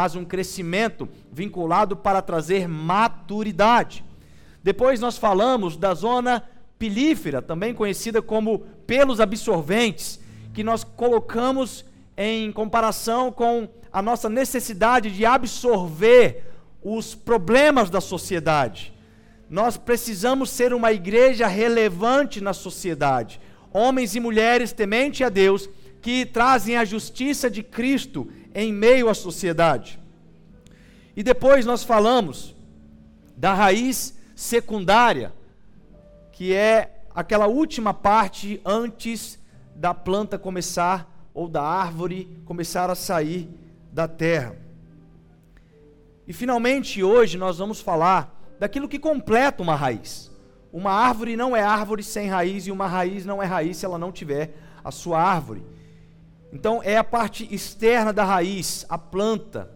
mas um crescimento vinculado para trazer maturidade. Depois nós falamos da zona pilífera, também conhecida como pelos absorventes, que nós colocamos em comparação com a nossa necessidade de absorver os problemas da sociedade. Nós precisamos ser uma igreja relevante na sociedade. Homens e mulheres temente a Deus que trazem a justiça de Cristo em meio à sociedade. E depois nós falamos da raiz secundária, que é aquela última parte antes da planta começar ou da árvore começar a sair da terra. E finalmente hoje nós vamos falar daquilo que completa uma raiz. Uma árvore não é árvore sem raiz e uma raiz não é raiz se ela não tiver a sua árvore. Então é a parte externa da raiz, a planta,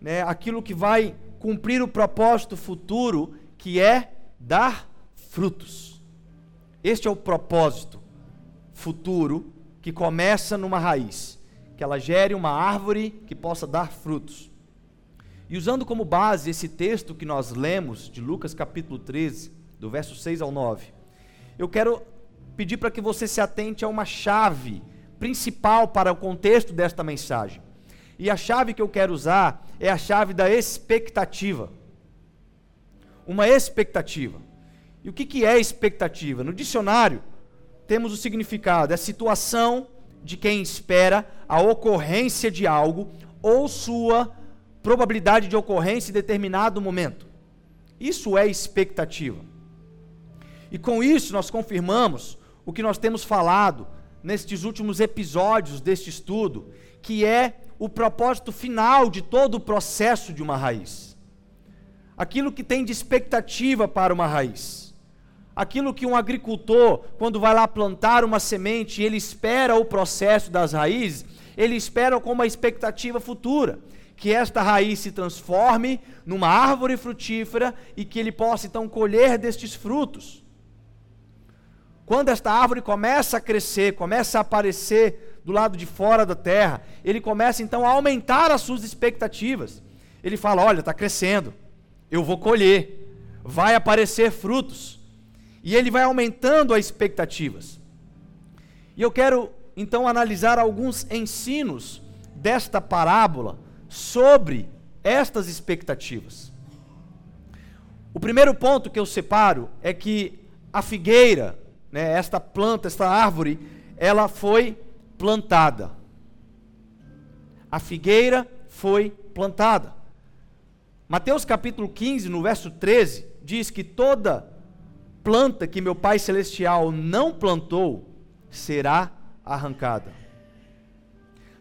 né, aquilo que vai cumprir o propósito futuro, que é dar frutos. Este é o propósito futuro que começa numa raiz, que ela gere uma árvore que possa dar frutos. E usando como base esse texto que nós lemos de Lucas capítulo 13, do verso 6 ao 9, eu quero pedir para que você se atente a uma chave principal para o contexto desta mensagem. E a chave que eu quero usar é a chave da expectativa. Uma expectativa. E o que, que é expectativa? No dicionário, temos o significado: é a situação de quem espera a ocorrência de algo ou sua probabilidade de ocorrência em determinado momento. Isso é expectativa. E com isso nós confirmamos o que nós temos falado nestes últimos episódios deste estudo, que é o propósito final de todo o processo de uma raiz. Aquilo que tem de expectativa para uma raiz. Aquilo que um agricultor, quando vai lá plantar uma semente, ele espera o processo das raízes, ele espera com uma expectativa futura que esta raiz se transforme numa árvore frutífera e que ele possa então colher destes frutos. Quando esta árvore começa a crescer, começa a aparecer do lado de fora da terra, ele começa então a aumentar as suas expectativas. Ele fala: Olha, está crescendo, eu vou colher, vai aparecer frutos. E ele vai aumentando as expectativas. E eu quero então analisar alguns ensinos desta parábola sobre estas expectativas. O primeiro ponto que eu separo é que a figueira, né, esta planta, esta árvore, ela foi plantada. A figueira foi plantada. Mateus capítulo 15, no verso 13, diz que toda planta que meu Pai Celestial não plantou será arrancada.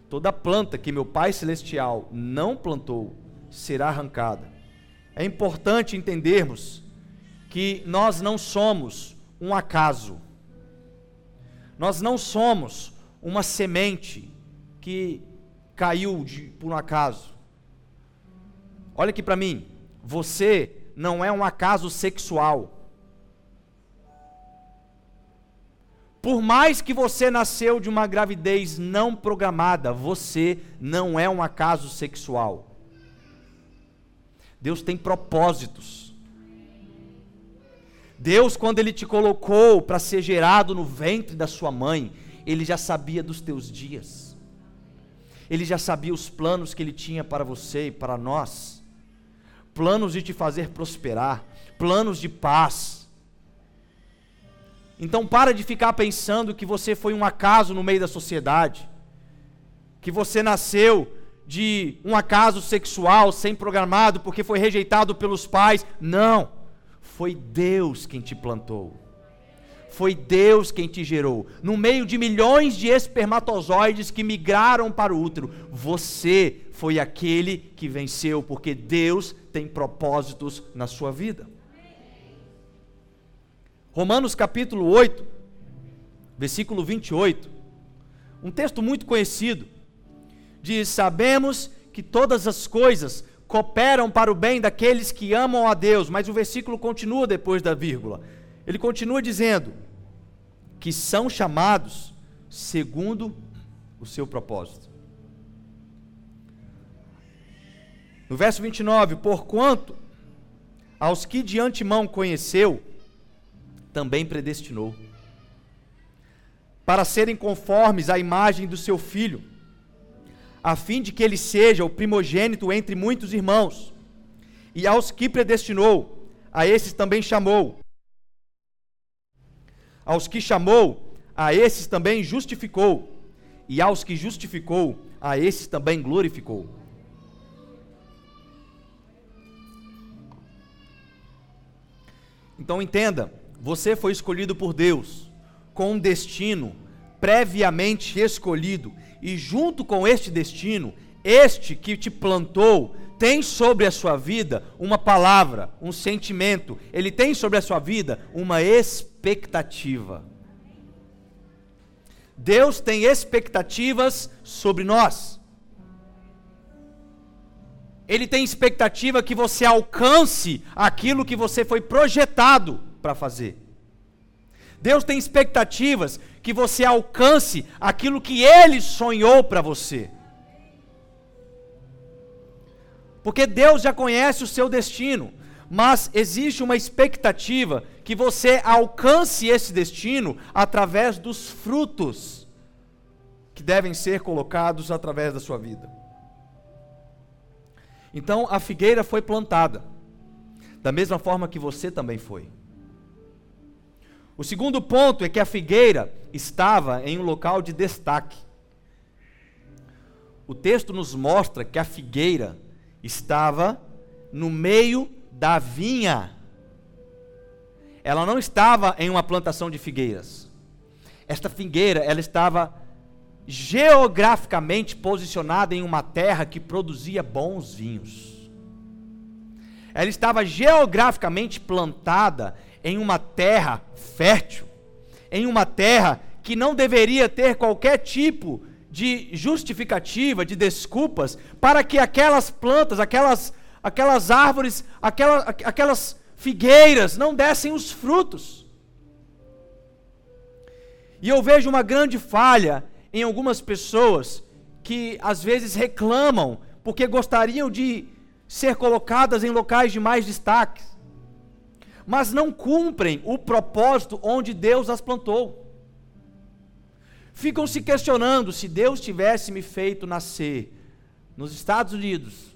Toda planta que meu Pai Celestial não plantou será arrancada. É importante entendermos que nós não somos um acaso. Nós não somos uma semente que caiu de, por um acaso. Olha aqui para mim. Você não é um acaso sexual. Por mais que você nasceu de uma gravidez não programada, você não é um acaso sexual. Deus tem propósitos. Deus, quando Ele te colocou para ser gerado no ventre da sua mãe, Ele já sabia dos teus dias. Ele já sabia os planos que Ele tinha para você e para nós. Planos de te fazer prosperar, planos de paz então para de ficar pensando que você foi um acaso no meio da sociedade, que você nasceu de um acaso sexual sem programado porque foi rejeitado pelos pais. Não, foi Deus quem te plantou. Foi Deus quem te gerou. No meio de milhões de espermatozoides que migraram para o útero, você foi aquele que venceu, porque Deus tem propósitos na sua vida. Romanos capítulo 8, versículo 28, um texto muito conhecido, diz: Sabemos que todas as coisas cooperam para o bem daqueles que amam a Deus, mas o versículo continua depois da vírgula. Ele continua dizendo que são chamados segundo o seu propósito. No verso 29, porquanto aos que de antemão conheceu, também predestinou, para serem conformes à imagem do seu filho, a fim de que ele seja o primogênito entre muitos irmãos. E aos que predestinou, a esses também chamou. Aos que chamou, a esses também justificou. E aos que justificou, a esses também glorificou. Então entenda, você foi escolhido por Deus com um destino previamente escolhido, e junto com este destino, este que te plantou tem sobre a sua vida uma palavra, um sentimento, ele tem sobre a sua vida uma expectativa. Deus tem expectativas sobre nós. Ele tem expectativa que você alcance aquilo que você foi projetado para fazer. Deus tem expectativas que você alcance aquilo que Ele sonhou para você. Porque Deus já conhece o seu destino, mas existe uma expectativa que você alcance esse destino através dos frutos que devem ser colocados através da sua vida. Então a figueira foi plantada, da mesma forma que você também foi. O segundo ponto é que a figueira estava em um local de destaque. O texto nos mostra que a figueira estava no meio da vinha. Ela não estava em uma plantação de figueiras. Esta figueira, ela estava geograficamente posicionada em uma terra que produzia bons vinhos. Ela estava geograficamente plantada em uma terra fértil, em uma terra que não deveria ter qualquer tipo de justificativa, de desculpas, para que aquelas plantas, aquelas, aquelas árvores, aquelas, aquelas figueiras não dessem os frutos. E eu vejo uma grande falha em algumas pessoas que às vezes reclamam porque gostariam de ser colocadas em locais de mais destaque, mas não cumprem o propósito onde Deus as plantou. Ficam se questionando se Deus tivesse me feito nascer nos Estados Unidos,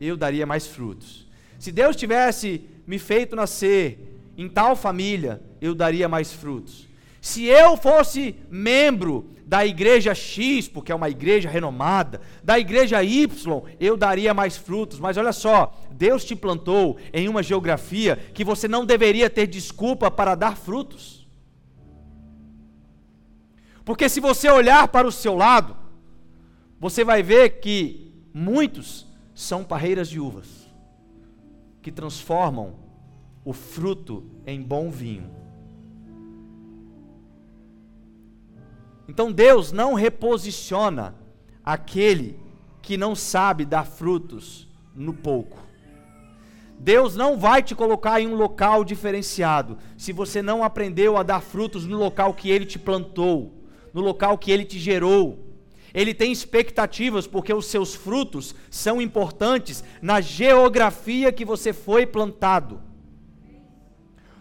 eu daria mais frutos. Se Deus tivesse me feito nascer em tal família, eu daria mais frutos. Se eu fosse membro da igreja X, porque é uma igreja renomada, da igreja Y, eu daria mais frutos. Mas olha só, Deus te plantou em uma geografia que você não deveria ter desculpa para dar frutos. Porque se você olhar para o seu lado, você vai ver que muitos são parreiras de uvas que transformam o fruto em bom vinho. Então Deus não reposiciona aquele que não sabe dar frutos no pouco. Deus não vai te colocar em um local diferenciado se você não aprendeu a dar frutos no local que Ele te plantou, no local que Ele te gerou. Ele tem expectativas porque os seus frutos são importantes na geografia que você foi plantado.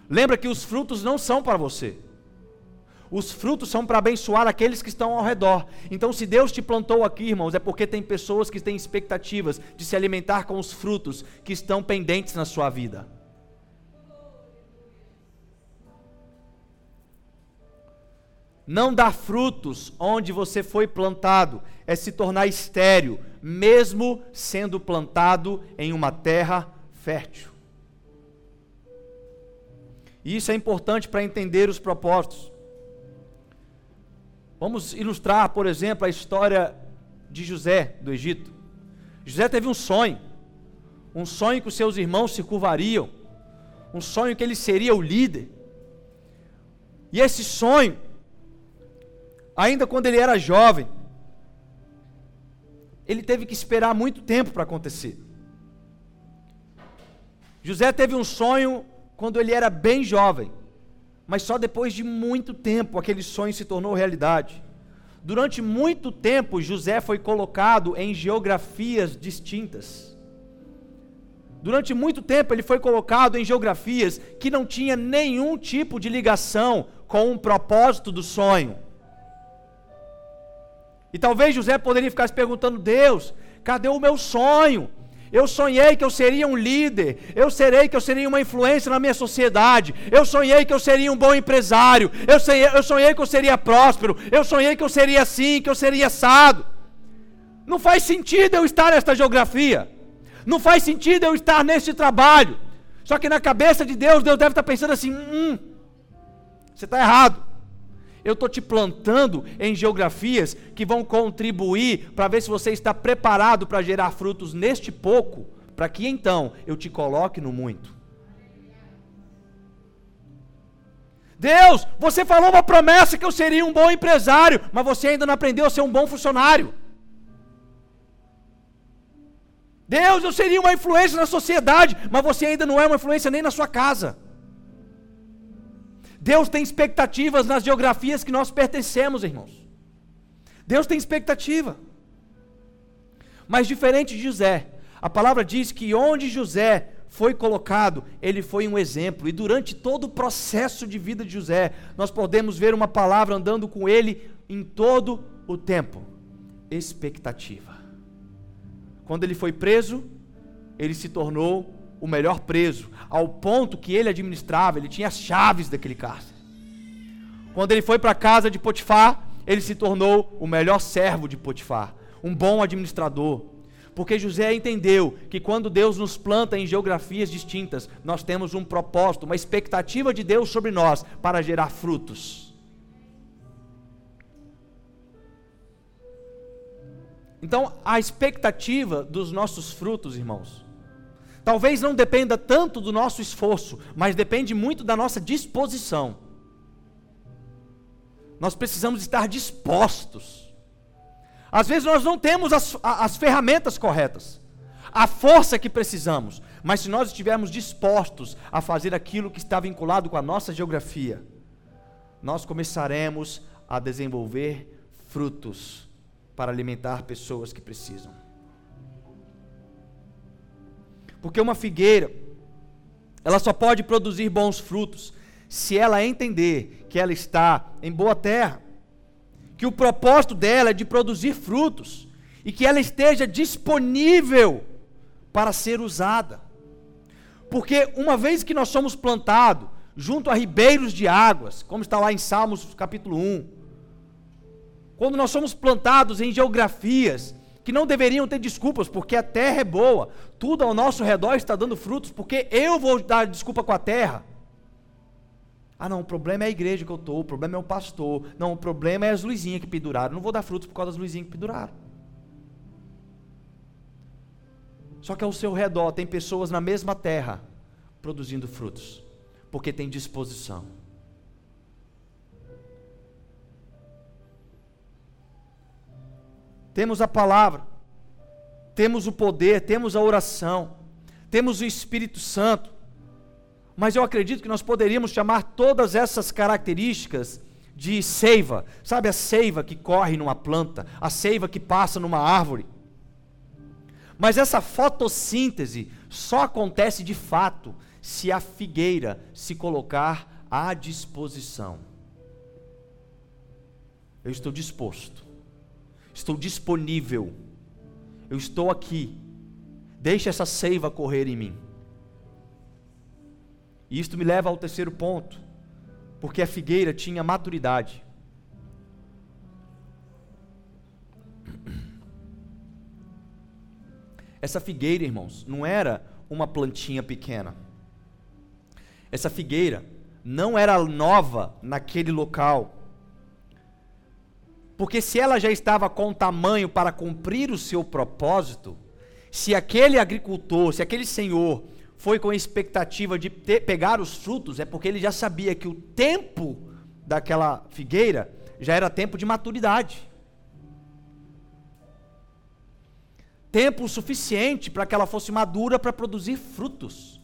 Lembra que os frutos não são para você. Os frutos são para abençoar aqueles que estão ao redor. Então, se Deus te plantou aqui, irmãos, é porque tem pessoas que têm expectativas de se alimentar com os frutos que estão pendentes na sua vida. Não dar frutos onde você foi plantado é se tornar estéril, mesmo sendo plantado em uma terra fértil. Isso é importante para entender os propósitos. Vamos ilustrar, por exemplo, a história de José do Egito. José teve um sonho, um sonho que os seus irmãos se curvariam, um sonho que ele seria o líder. E esse sonho, ainda quando ele era jovem, ele teve que esperar muito tempo para acontecer. José teve um sonho quando ele era bem jovem mas só depois de muito tempo aquele sonho se tornou realidade. Durante muito tempo, José foi colocado em geografias distintas. durante muito tempo ele foi colocado em geografias que não tinha nenhum tipo de ligação com o propósito do sonho. E talvez José poderia ficar se perguntando: Deus, cadê o meu sonho? Eu sonhei que eu seria um líder. Eu serei que eu seria uma influência na minha sociedade. Eu sonhei que eu seria um bom empresário. Eu sonhei, eu sonhei que eu seria próspero. Eu sonhei que eu seria assim, que eu seria assado. Não faz sentido eu estar nesta geografia. Não faz sentido eu estar neste trabalho. Só que na cabeça de Deus, Deus deve estar pensando assim: hum, você está errado. Eu estou te plantando em geografias que vão contribuir para ver se você está preparado para gerar frutos neste pouco, para que então eu te coloque no muito. Deus, você falou uma promessa que eu seria um bom empresário, mas você ainda não aprendeu a ser um bom funcionário. Deus, eu seria uma influência na sociedade, mas você ainda não é uma influência nem na sua casa. Deus tem expectativas nas geografias que nós pertencemos, irmãos. Deus tem expectativa. Mas diferente de José, a palavra diz que onde José foi colocado, ele foi um exemplo. E durante todo o processo de vida de José, nós podemos ver uma palavra andando com ele em todo o tempo: expectativa. Quando ele foi preso, ele se tornou o melhor preso, ao ponto que ele administrava, ele tinha as chaves daquele cárcere. Quando ele foi para a casa de Potifar, ele se tornou o melhor servo de Potifar, um bom administrador. Porque José entendeu que quando Deus nos planta em geografias distintas, nós temos um propósito, uma expectativa de Deus sobre nós para gerar frutos. Então, a expectativa dos nossos frutos, irmãos, Talvez não dependa tanto do nosso esforço, mas depende muito da nossa disposição. Nós precisamos estar dispostos. Às vezes nós não temos as, as ferramentas corretas, a força que precisamos, mas se nós estivermos dispostos a fazer aquilo que está vinculado com a nossa geografia, nós começaremos a desenvolver frutos para alimentar pessoas que precisam. Porque uma figueira, ela só pode produzir bons frutos se ela entender que ela está em boa terra, que o propósito dela é de produzir frutos e que ela esteja disponível para ser usada. Porque uma vez que nós somos plantados junto a ribeiros de águas, como está lá em Salmos capítulo 1, quando nós somos plantados em geografias que não deveriam ter desculpas, porque a terra é boa, tudo ao nosso redor está dando frutos, porque eu vou dar desculpa com a terra. Ah, não, o problema é a igreja que eu estou, o problema é o pastor, não, o problema é as luzinhas que penduraram, não vou dar frutos por causa das luzinhas que penduraram. Só que ao seu redor tem pessoas na mesma terra produzindo frutos, porque tem disposição. Temos a palavra, temos o poder, temos a oração, temos o Espírito Santo. Mas eu acredito que nós poderíamos chamar todas essas características de seiva. Sabe a seiva que corre numa planta, a seiva que passa numa árvore? Mas essa fotossíntese só acontece de fato se a figueira se colocar à disposição. Eu estou disposto estou disponível, eu estou aqui, deixe essa seiva correr em mim. E isto me leva ao terceiro ponto, porque a figueira tinha maturidade. Essa figueira, irmãos, não era uma plantinha pequena. Essa figueira não era nova naquele local. Porque se ela já estava com tamanho para cumprir o seu propósito, se aquele agricultor, se aquele senhor foi com a expectativa de ter, pegar os frutos, é porque ele já sabia que o tempo daquela figueira já era tempo de maturidade. Tempo suficiente para que ela fosse madura para produzir frutos.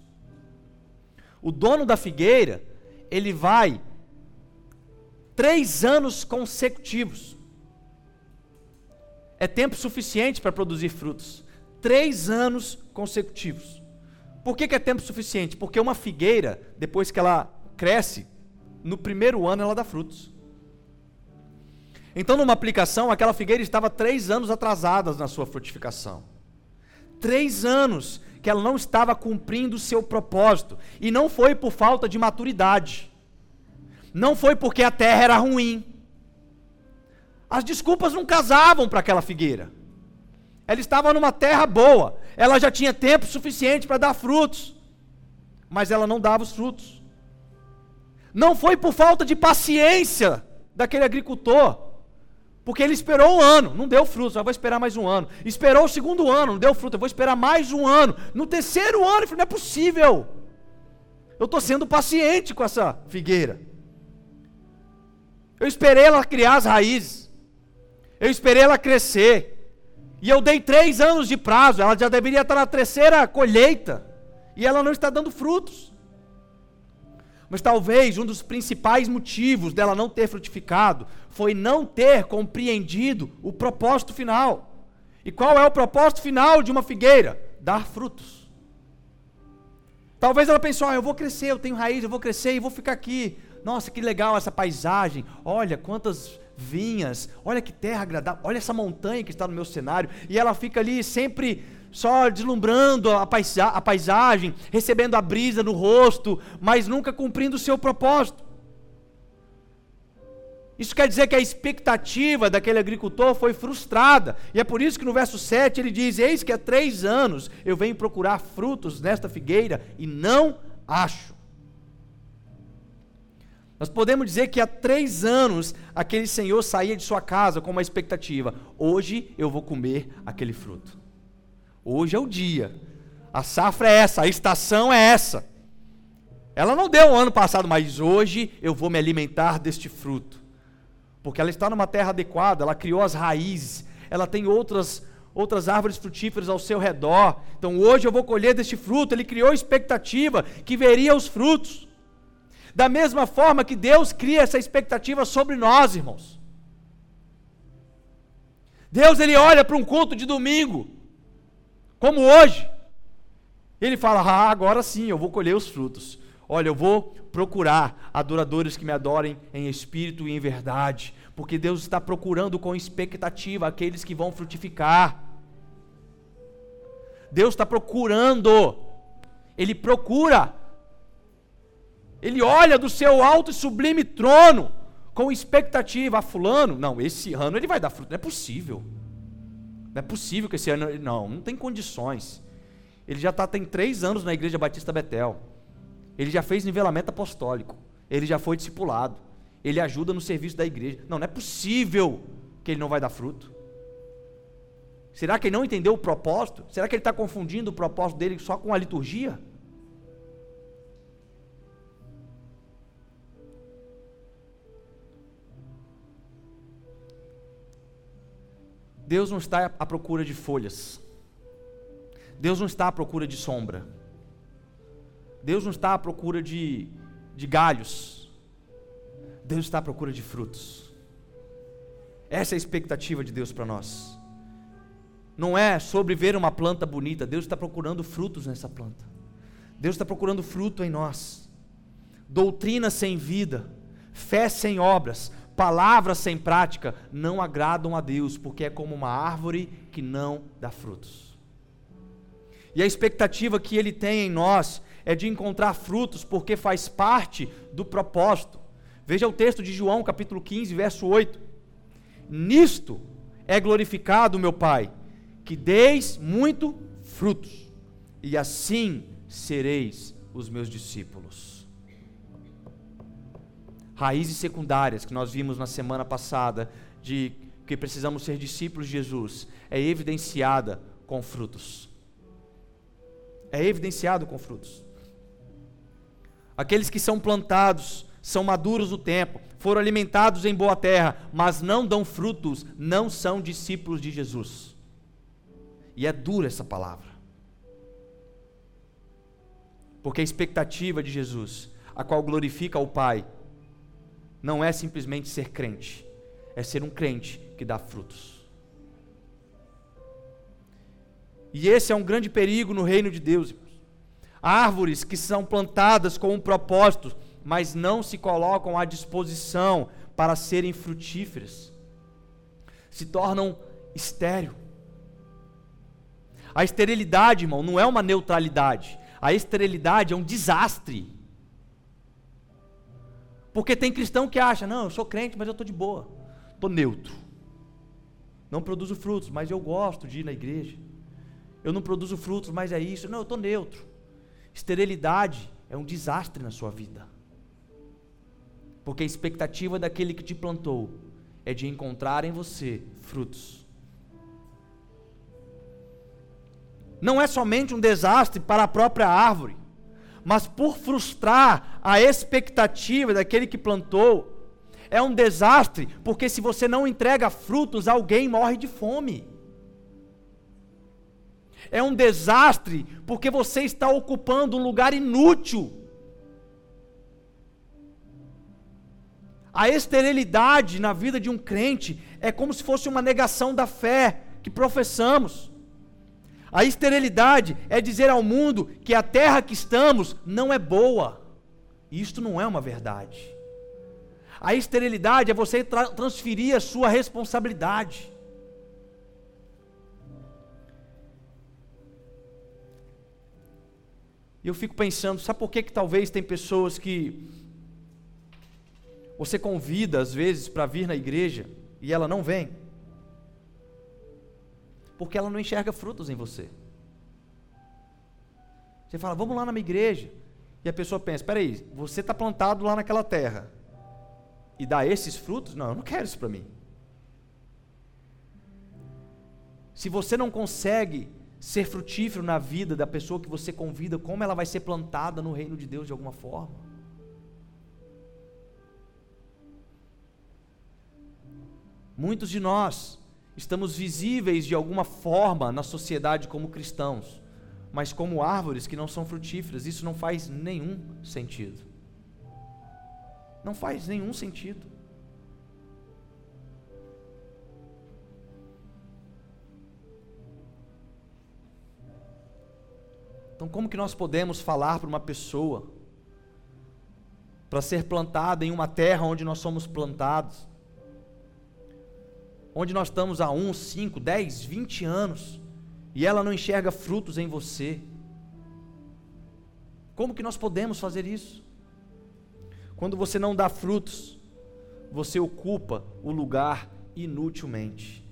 O dono da figueira, ele vai três anos consecutivos é tempo suficiente para produzir frutos. Três anos consecutivos. Por que, que é tempo suficiente? Porque uma figueira, depois que ela cresce, no primeiro ano ela dá frutos. Então, numa aplicação, aquela figueira estava três anos atrasada na sua frutificação. Três anos que ela não estava cumprindo o seu propósito. E não foi por falta de maturidade. Não foi porque a terra era ruim. As desculpas não casavam para aquela figueira. Ela estava numa terra boa. Ela já tinha tempo suficiente para dar frutos. Mas ela não dava os frutos. Não foi por falta de paciência daquele agricultor. Porque ele esperou um ano, não deu fruto, eu vou esperar mais um ano. Esperou o segundo ano, não deu fruto, eu vou esperar mais um ano. No terceiro ano, ele falou: não é possível. Eu estou sendo paciente com essa figueira. Eu esperei ela criar as raízes. Eu esperei ela crescer. E eu dei três anos de prazo. Ela já deveria estar na terceira colheita. E ela não está dando frutos. Mas talvez um dos principais motivos dela não ter frutificado foi não ter compreendido o propósito final. E qual é o propósito final de uma figueira? Dar frutos. Talvez ela pensou: ah, eu vou crescer, eu tenho raiz, eu vou crescer e vou ficar aqui. Nossa, que legal essa paisagem. Olha quantas vinhas, olha que terra agradável, olha essa montanha que está no meu cenário. E ela fica ali sempre só deslumbrando a, paisa a paisagem, recebendo a brisa no rosto, mas nunca cumprindo o seu propósito. Isso quer dizer que a expectativa daquele agricultor foi frustrada. E é por isso que no verso 7 ele diz: Eis que há três anos eu venho procurar frutos nesta figueira e não acho. Nós podemos dizer que há três anos aquele senhor saía de sua casa com uma expectativa: hoje eu vou comer aquele fruto. Hoje é o dia. A safra é essa, a estação é essa. Ela não deu o ano passado, mas hoje eu vou me alimentar deste fruto. Porque ela está numa terra adequada, ela criou as raízes, ela tem outras outras árvores frutíferas ao seu redor. Então hoje eu vou colher deste fruto. Ele criou expectativa que veria os frutos. Da mesma forma que Deus cria essa expectativa sobre nós, irmãos. Deus ele olha para um culto de domingo como hoje. Ele fala: Ah, agora sim, eu vou colher os frutos. Olha, eu vou procurar adoradores que me adorem em espírito e em verdade, porque Deus está procurando com expectativa aqueles que vão frutificar. Deus está procurando, Ele procura, Ele olha do seu alto e sublime trono com expectativa. Ah, Fulano, não, esse ano ele vai dar fruto, não é possível. Não é possível que esse ano. Não, não tem condições. Ele já está tem três anos na Igreja Batista Betel. Ele já fez nivelamento apostólico. Ele já foi discipulado. Ele ajuda no serviço da igreja. Não, não é possível que ele não vai dar fruto. Será que ele não entendeu o propósito? Será que ele está confundindo o propósito dele só com a liturgia? Deus não está à procura de folhas. Deus não está à procura de sombra. Deus não está à procura de, de galhos. Deus está à procura de frutos. Essa é a expectativa de Deus para nós. Não é sobre ver uma planta bonita, Deus está procurando frutos nessa planta. Deus está procurando fruto em nós. Doutrina sem vida, fé sem obras, Palavras sem prática não agradam a Deus, porque é como uma árvore que não dá frutos. E a expectativa que Ele tem em nós é de encontrar frutos, porque faz parte do propósito. Veja o texto de João, capítulo 15, verso 8. Nisto é glorificado meu Pai, que deis muito frutos, e assim sereis os meus discípulos raízes secundárias que nós vimos na semana passada, de que precisamos ser discípulos de Jesus, é evidenciada com frutos. É evidenciado com frutos. Aqueles que são plantados, são maduros no tempo, foram alimentados em boa terra, mas não dão frutos, não são discípulos de Jesus. E é dura essa palavra. Porque a expectativa de Jesus, a qual glorifica o Pai, não é simplesmente ser crente, é ser um crente que dá frutos. E esse é um grande perigo no reino de Deus. Árvores que são plantadas com um propósito, mas não se colocam à disposição para serem frutíferas, se tornam estéril. A esterilidade, irmão, não é uma neutralidade. A esterilidade é um desastre. Porque tem cristão que acha, não, eu sou crente, mas eu estou de boa, estou neutro. Não produzo frutos, mas eu gosto de ir na igreja. Eu não produzo frutos, mas é isso. Não, eu estou neutro. Esterilidade é um desastre na sua vida. Porque a expectativa daquele que te plantou é de encontrar em você frutos. Não é somente um desastre para a própria árvore, mas por frustrar a expectativa daquele que plantou, é um desastre, porque se você não entrega frutos, alguém morre de fome. É um desastre, porque você está ocupando um lugar inútil. A esterilidade na vida de um crente é como se fosse uma negação da fé que professamos. A esterilidade é dizer ao mundo que a terra que estamos não é boa. Isto não é uma verdade. A esterilidade é você tra transferir a sua responsabilidade. E eu fico pensando, sabe por que, que talvez tem pessoas que você convida às vezes para vir na igreja e ela não vem? Porque ela não enxerga frutos em você. Você fala, vamos lá na minha igreja. E a pessoa pensa, espera aí, você está plantado lá naquela terra e dá esses frutos? Não, eu não quero isso para mim. Se você não consegue ser frutífero na vida da pessoa que você convida, como ela vai ser plantada no reino de Deus de alguma forma? Muitos de nós estamos visíveis de alguma forma na sociedade como cristãos, mas como árvores que não são frutíferas. Isso não faz nenhum sentido. Não faz nenhum sentido. Então, como que nós podemos falar para uma pessoa para ser plantada em uma terra onde nós somos plantados? Onde nós estamos há 1, 5, 10, 20 anos, e ela não enxerga frutos em você. Como que nós podemos fazer isso? Quando você não dá frutos, você ocupa o lugar inutilmente.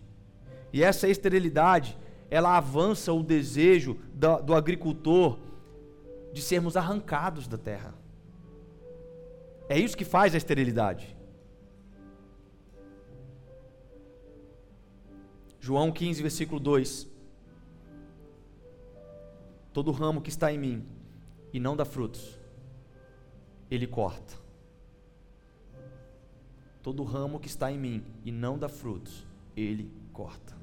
E essa esterilidade, ela avança o desejo do, do agricultor de sermos arrancados da terra. É isso que faz a esterilidade. João 15, versículo 2. Todo ramo que está em mim e não dá frutos, ele corta. Todo ramo que está em mim e não dá frutos, ele corta.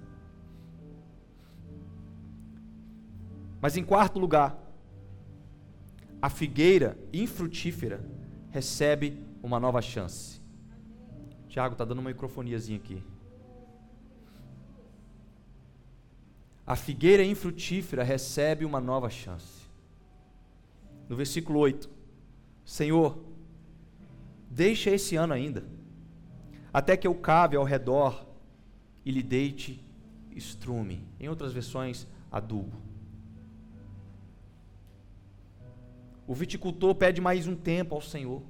Mas em quarto lugar, a figueira infrutífera recebe uma nova chance. Tiago, está dando uma microfoniazinha aqui. A figueira infrutífera recebe uma nova chance. No versículo 8: Senhor, deixa esse ano ainda, até que eu cave ao redor e lhe deite estrume. Em outras versões, adubo. O viticultor pede mais um tempo ao Senhor.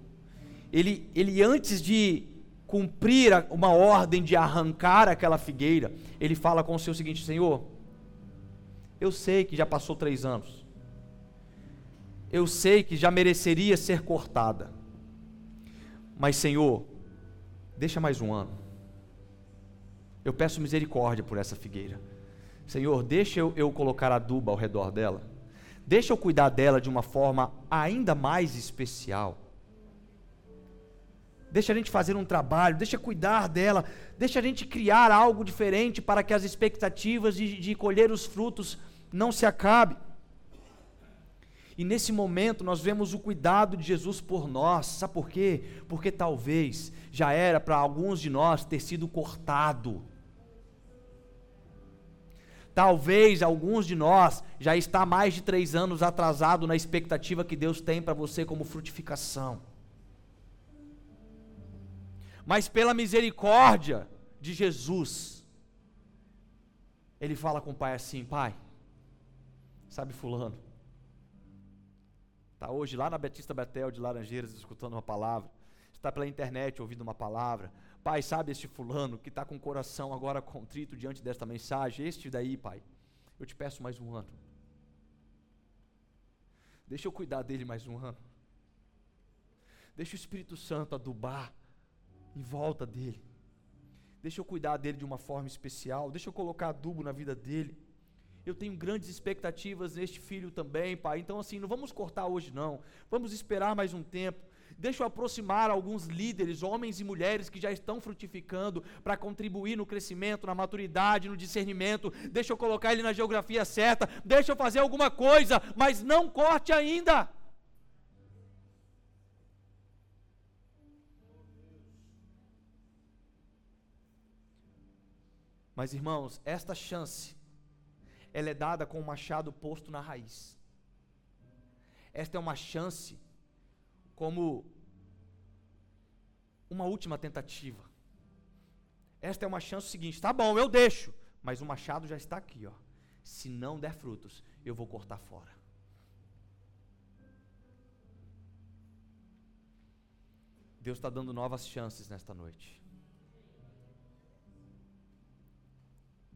Ele, ele antes de cumprir uma ordem de arrancar aquela figueira, ele fala com o seu seguinte: Senhor, eu sei que já passou três anos. Eu sei que já mereceria ser cortada. Mas, Senhor, deixa mais um ano. Eu peço misericórdia por essa figueira. Senhor, deixa eu, eu colocar adubo ao redor dela. Deixa eu cuidar dela de uma forma ainda mais especial. Deixa a gente fazer um trabalho, deixa cuidar dela, deixa a gente criar algo diferente para que as expectativas de, de colher os frutos não se acabe. E nesse momento nós vemos o cuidado de Jesus por nós. Sabe por quê? Porque talvez já era para alguns de nós ter sido cortado. Talvez alguns de nós já está mais de três anos atrasado na expectativa que Deus tem para você como frutificação. Mas pela misericórdia de Jesus, ele fala com o pai assim: Pai, sabe Fulano? Está hoje lá na Betista Betel de Laranjeiras escutando uma palavra. Está pela internet ouvindo uma palavra. Pai, sabe este fulano que está com o coração agora contrito diante desta mensagem? Este daí, pai. Eu te peço mais um ano. Deixa eu cuidar dele mais um ano. Deixa o Espírito Santo adubar em volta dele. Deixa eu cuidar dele de uma forma especial. Deixa eu colocar adubo na vida dele. Eu tenho grandes expectativas neste filho também, pai. Então, assim, não vamos cortar hoje, não. Vamos esperar mais um tempo. Deixa eu aproximar alguns líderes, homens e mulheres que já estão frutificando para contribuir no crescimento, na maturidade, no discernimento. Deixa eu colocar ele na geografia certa. Deixa eu fazer alguma coisa, mas não corte ainda. Mas irmãos, esta chance ela é dada com o machado posto na raiz. Esta é uma chance como uma última tentativa. Esta é uma chance seguinte, tá bom, eu deixo, mas o machado já está aqui, ó. Se não der frutos, eu vou cortar fora. Deus está dando novas chances nesta noite.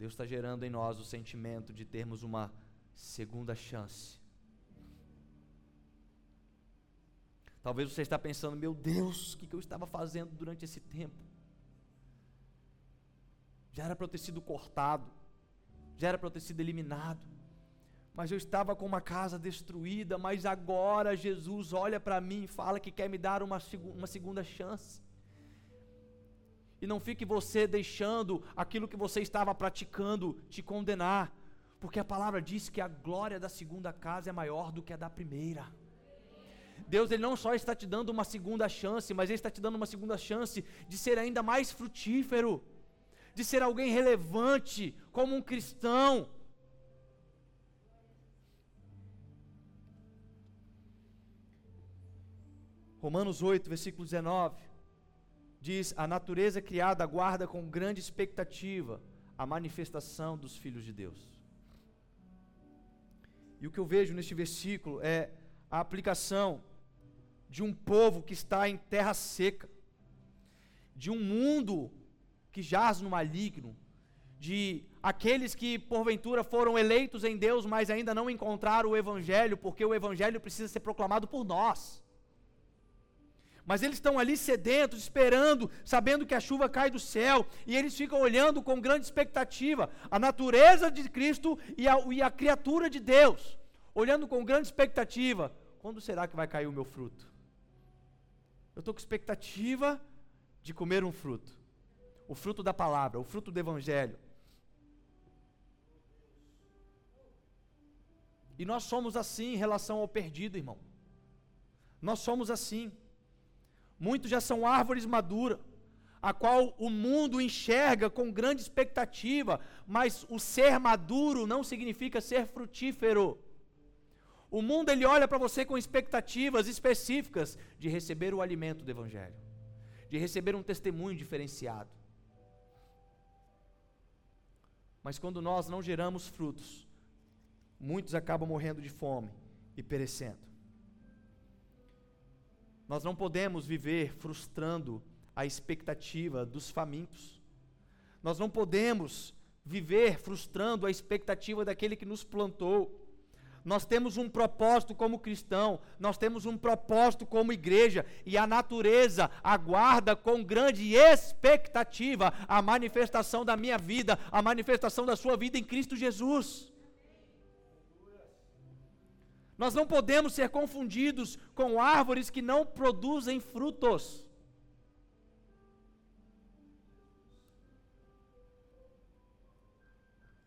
Deus está gerando em nós o sentimento de termos uma segunda chance. Talvez você está pensando, meu Deus, o que, eu estava fazendo durante esse tempo? Já era para eu ter sido cortado, já era para eu ter sido eliminado, mas eu estava com uma casa destruída, mas agora Jesus olha para mim e fala que quer me dar uma, uma segunda chance. E não fique você deixando aquilo que você estava praticando te condenar, porque a palavra diz que a glória da segunda casa é maior do que a da primeira. Deus ele não só está te dando uma segunda chance, mas ele está te dando uma segunda chance de ser ainda mais frutífero, de ser alguém relevante como um cristão. Romanos 8, versículo 19, diz: A natureza criada aguarda com grande expectativa a manifestação dos filhos de Deus. E o que eu vejo neste versículo é a aplicação de um povo que está em terra seca, de um mundo que jaz no maligno, de aqueles que porventura foram eleitos em Deus, mas ainda não encontraram o Evangelho, porque o Evangelho precisa ser proclamado por nós. Mas eles estão ali sedentos, esperando, sabendo que a chuva cai do céu, e eles ficam olhando com grande expectativa a natureza de Cristo e a, e a criatura de Deus, olhando com grande expectativa: quando será que vai cair o meu fruto? Eu estou com expectativa de comer um fruto. O fruto da palavra, o fruto do evangelho. E nós somos assim em relação ao perdido, irmão. Nós somos assim. Muitos já são árvores maduras, a qual o mundo enxerga com grande expectativa, mas o ser maduro não significa ser frutífero. O mundo ele olha para você com expectativas específicas de receber o alimento do evangelho, de receber um testemunho diferenciado. Mas quando nós não geramos frutos, muitos acabam morrendo de fome e perecendo. Nós não podemos viver frustrando a expectativa dos famintos. Nós não podemos viver frustrando a expectativa daquele que nos plantou. Nós temos um propósito como cristão, nós temos um propósito como igreja, e a natureza aguarda com grande expectativa a manifestação da minha vida, a manifestação da sua vida em Cristo Jesus. Nós não podemos ser confundidos com árvores que não produzem frutos.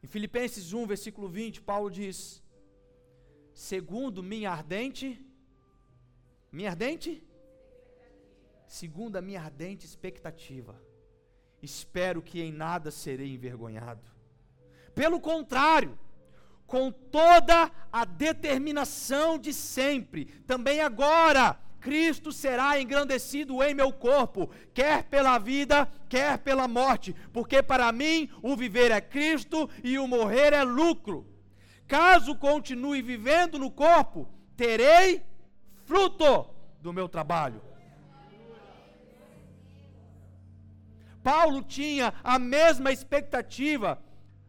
Em Filipenses 1, versículo 20, Paulo diz: segundo minha ardente minha ardente segundo a minha ardente expectativa espero que em nada serei envergonhado Pelo contrário, com toda a determinação de sempre, também agora, Cristo será engrandecido em meu corpo, quer pela vida, quer pela morte, porque para mim o viver é Cristo e o morrer é lucro. Caso continue vivendo no corpo, terei fruto do meu trabalho. Paulo tinha a mesma expectativa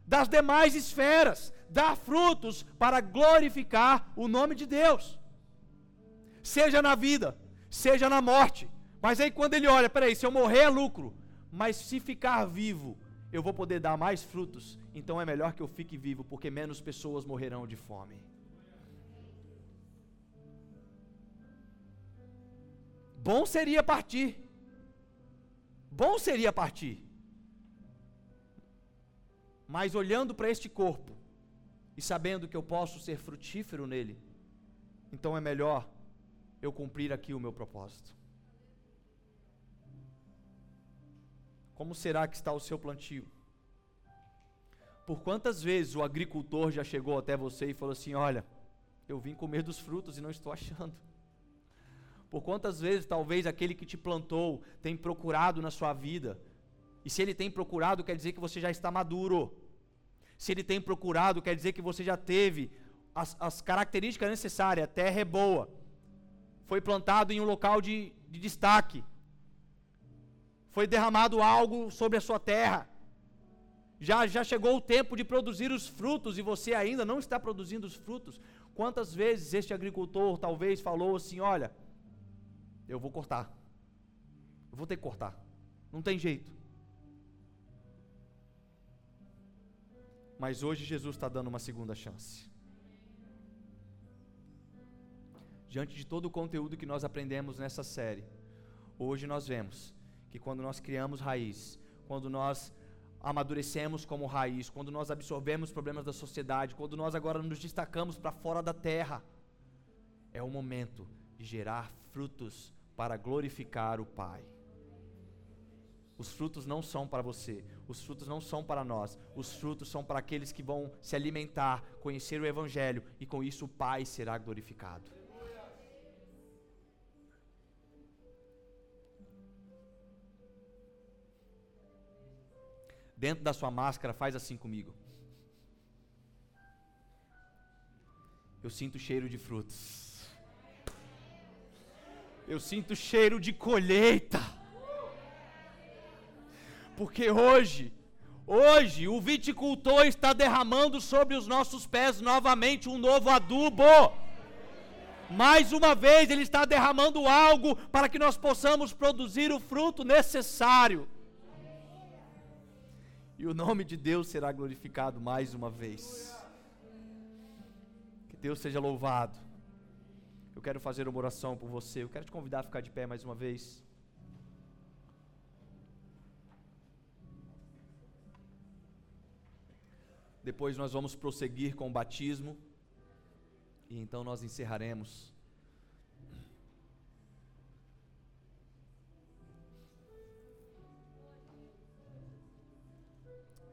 das demais esferas, dar frutos para glorificar o nome de Deus seja na vida, seja na morte. Mas aí quando ele olha, peraí, se eu morrer é lucro, mas se ficar vivo, eu vou poder dar mais frutos, então é melhor que eu fique vivo, porque menos pessoas morrerão de fome. Bom seria partir. Bom seria partir. Mas olhando para este corpo e sabendo que eu posso ser frutífero nele, então é melhor eu cumprir aqui o meu propósito. Como será que está o seu plantio? Por quantas vezes o agricultor já chegou até você e falou assim: Olha, eu vim comer dos frutos e não estou achando. Por quantas vezes talvez aquele que te plantou tem procurado na sua vida, e se ele tem procurado, quer dizer que você já está maduro. Se ele tem procurado, quer dizer que você já teve as, as características necessárias, a terra é boa, foi plantado em um local de, de destaque, foi derramado algo sobre a sua terra. Já, já chegou o tempo de produzir os frutos e você ainda não está produzindo os frutos. Quantas vezes este agricultor talvez falou assim: Olha, eu vou cortar, eu vou ter que cortar, não tem jeito. Mas hoje Jesus está dando uma segunda chance. diante de todo o conteúdo que nós aprendemos nessa série, hoje nós vemos que quando nós criamos raiz, quando nós amadurecemos como raiz, quando nós absorvemos problemas da sociedade, quando nós agora nos destacamos para fora da terra, é o momento de gerar frutos para glorificar o Pai. Os frutos não são para você, os frutos não são para nós, os frutos são para aqueles que vão se alimentar, conhecer o Evangelho e com isso o Pai será glorificado. dentro da sua máscara, faz assim comigo. Eu sinto cheiro de frutos. Eu sinto cheiro de colheita. Porque hoje, hoje, o viticultor está derramando sobre os nossos pés novamente um novo adubo. Mais uma vez, Ele está derramando algo para que nós possamos produzir o fruto necessário e o nome de Deus será glorificado mais uma vez. Que Deus seja louvado. Eu quero fazer uma oração por você. Eu quero te convidar a ficar de pé mais uma vez. Depois nós vamos prosseguir com o batismo. E então nós encerraremos.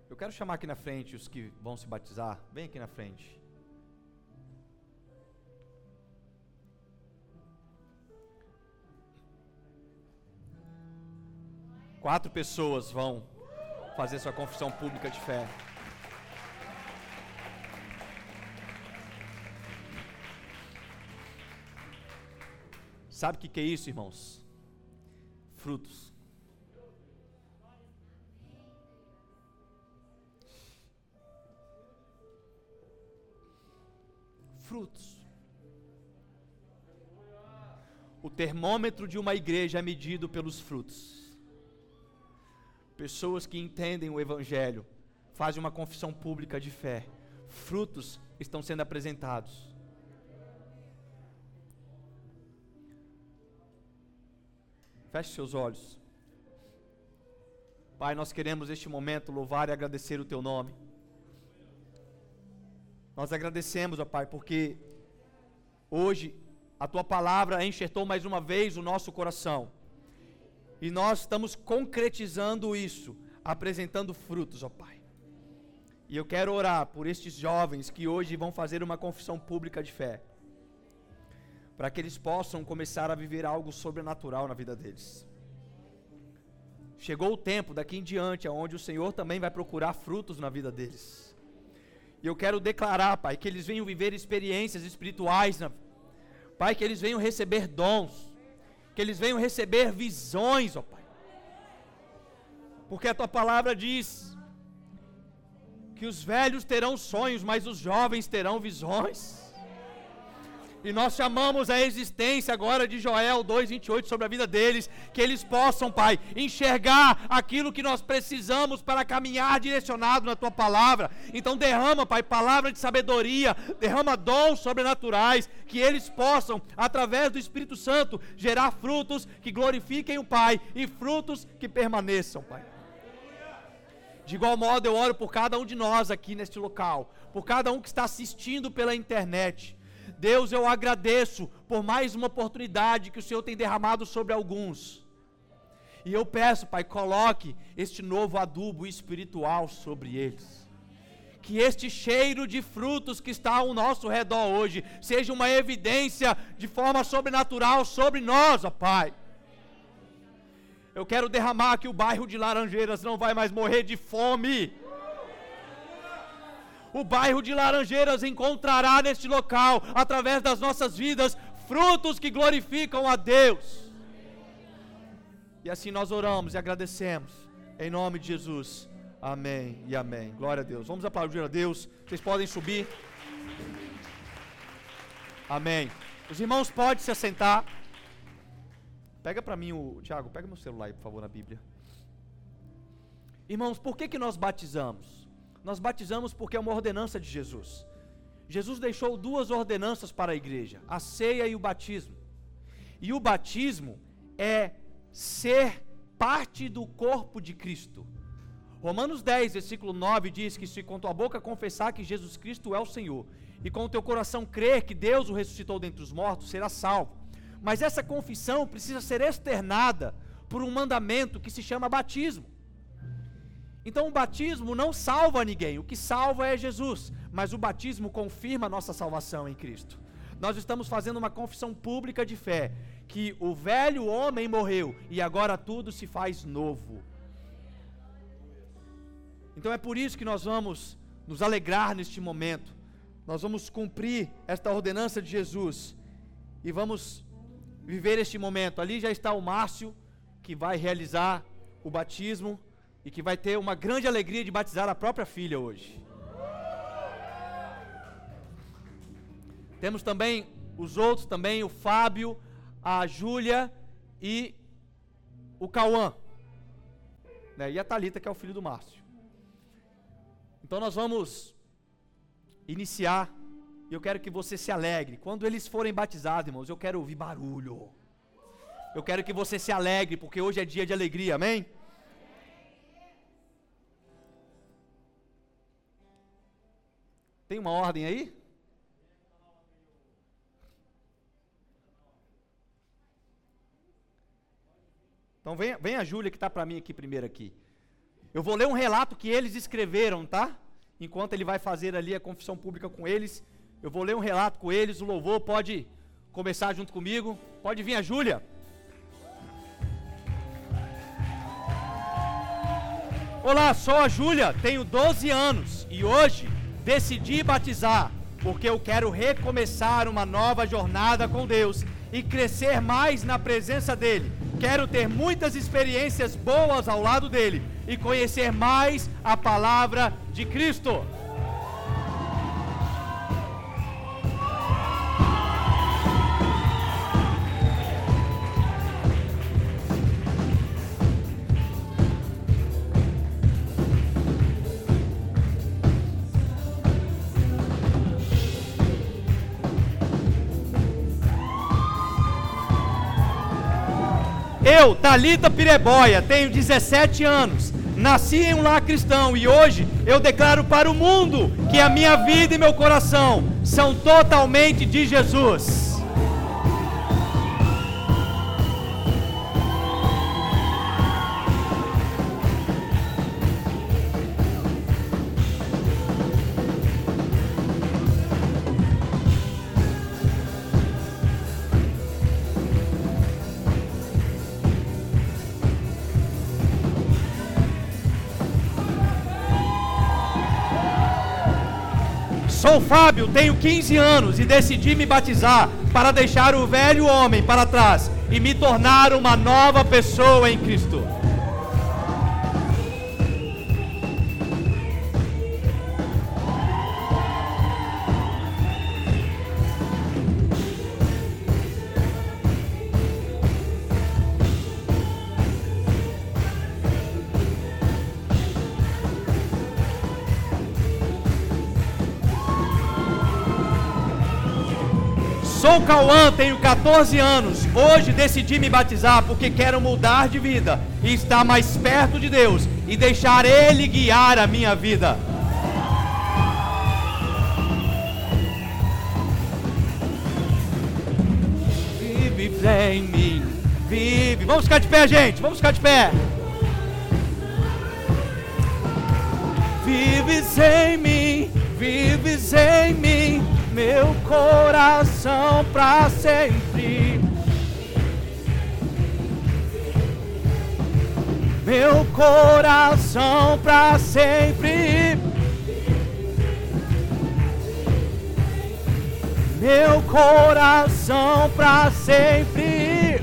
Eu quero chamar aqui na frente os que vão se batizar. Vem aqui na frente. Quatro pessoas vão fazer sua confissão pública de fé. Sabe o que, que é isso, irmãos? Frutos. frutos. O termômetro de uma igreja é medido pelos frutos. Pessoas que entendem o Evangelho, fazem uma confissão pública de fé, frutos estão sendo apresentados. Feche seus olhos. Pai, nós queremos neste momento louvar e agradecer o Teu nome. Nós agradecemos, ó Pai, porque hoje a tua palavra enxertou mais uma vez o nosso coração. E nós estamos concretizando isso, apresentando frutos, ó Pai. E eu quero orar por estes jovens que hoje vão fazer uma confissão pública de fé. Para que eles possam começar a viver algo sobrenatural na vida deles. Chegou o tempo daqui em diante, onde o Senhor também vai procurar frutos na vida deles. E eu quero declarar, Pai, que eles venham viver experiências espirituais, na... Pai, que eles venham receber dons, que eles venham receber visões, ó Pai. Porque a tua palavra diz que os velhos terão sonhos, mas os jovens terão visões. E nós chamamos a existência agora de Joel 2:28 sobre a vida deles, que eles possam, Pai, enxergar aquilo que nós precisamos para caminhar direcionado na tua palavra. Então derrama, Pai, palavra de sabedoria, derrama dons sobrenaturais, que eles possam, através do Espírito Santo, gerar frutos que glorifiquem o Pai e frutos que permaneçam, Pai. De igual modo, eu oro por cada um de nós aqui neste local, por cada um que está assistindo pela internet Deus, eu agradeço por mais uma oportunidade que o Senhor tem derramado sobre alguns. E eu peço, Pai, coloque este novo adubo espiritual sobre eles. Que este cheiro de frutos que está ao nosso redor hoje seja uma evidência de forma sobrenatural sobre nós, ó Pai. Eu quero derramar que o bairro de Laranjeiras não vai mais morrer de fome o bairro de Laranjeiras encontrará neste local, através das nossas vidas, frutos que glorificam a Deus. E assim nós oramos e agradecemos, em nome de Jesus. Amém e amém. Glória a Deus. Vamos aplaudir a Deus. Vocês podem subir. Amém. Os irmãos podem se assentar. Pega para mim o Tiago, pega meu celular aí, por favor, na Bíblia. Irmãos, por que que nós batizamos? Nós batizamos porque é uma ordenança de Jesus. Jesus deixou duas ordenanças para a igreja: a ceia e o batismo. E o batismo é ser parte do corpo de Cristo. Romanos 10, versículo 9 diz que se com tua boca confessar que Jesus Cristo é o Senhor e com o teu coração crer que Deus o ressuscitou dentre os mortos, será salvo. Mas essa confissão precisa ser externada por um mandamento que se chama batismo. Então o batismo não salva ninguém, o que salva é Jesus, mas o batismo confirma a nossa salvação em Cristo. Nós estamos fazendo uma confissão pública de fé, que o velho homem morreu e agora tudo se faz novo. Então é por isso que nós vamos nos alegrar neste momento, nós vamos cumprir esta ordenança de Jesus e vamos viver este momento. Ali já está o Márcio, que vai realizar o batismo e que vai ter uma grande alegria de batizar a própria filha hoje. Temos também os outros também, o Fábio, a Júlia e o Cauã. Né? E a Talita, que é o filho do Márcio. Então nós vamos iniciar. Eu quero que você se alegre. Quando eles forem batizados, irmãos, eu quero ouvir barulho. Eu quero que você se alegre, porque hoje é dia de alegria, amém? Tem uma ordem aí? Então vem, vem a Júlia que está para mim aqui primeiro aqui. Eu vou ler um relato que eles escreveram, tá? Enquanto ele vai fazer ali a confissão pública com eles, eu vou ler um relato com eles. O louvor pode começar junto comigo. Pode vir a Júlia. Olá, sou a Júlia, tenho 12 anos e hoje decidi batizar, porque eu quero recomeçar uma nova jornada com Deus e crescer mais na presença dEle. Quero ter muitas experiências boas ao lado dEle e conhecer mais a palavra de Cristo. Eu, Talita Pireboia, tenho 17 anos, nasci em um lar cristão e hoje eu declaro para o mundo que a minha vida e meu coração são totalmente de Jesus. Sou Fábio, tenho 15 anos e decidi me batizar para deixar o velho homem para trás e me tornar uma nova pessoa em Cristo. Sou Cauã, tenho 14 anos. Hoje decidi me batizar porque quero mudar de vida e estar mais perto de Deus e deixar Ele guiar a minha vida. Vive em mim, vive. Vamos ficar de pé, gente. Vamos ficar de pé. Vives em mim, vives em mim meu coração para sempre. Meu coração para sempre. Meu coração para sempre.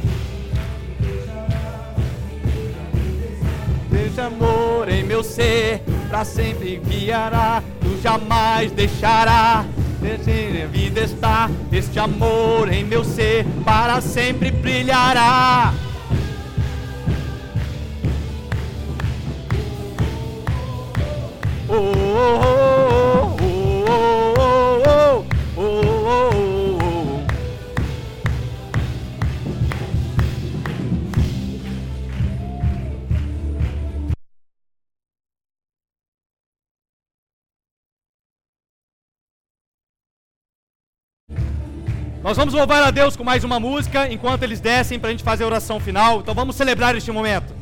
Deixa amor em meu ser, para sempre guiará, tu jamais deixará a vida está, este amor em meu ser para sempre brilhará. Oh, oh, oh, Nós vamos louvar a Deus com mais uma música enquanto eles descem para a gente fazer a oração final. Então vamos celebrar este momento.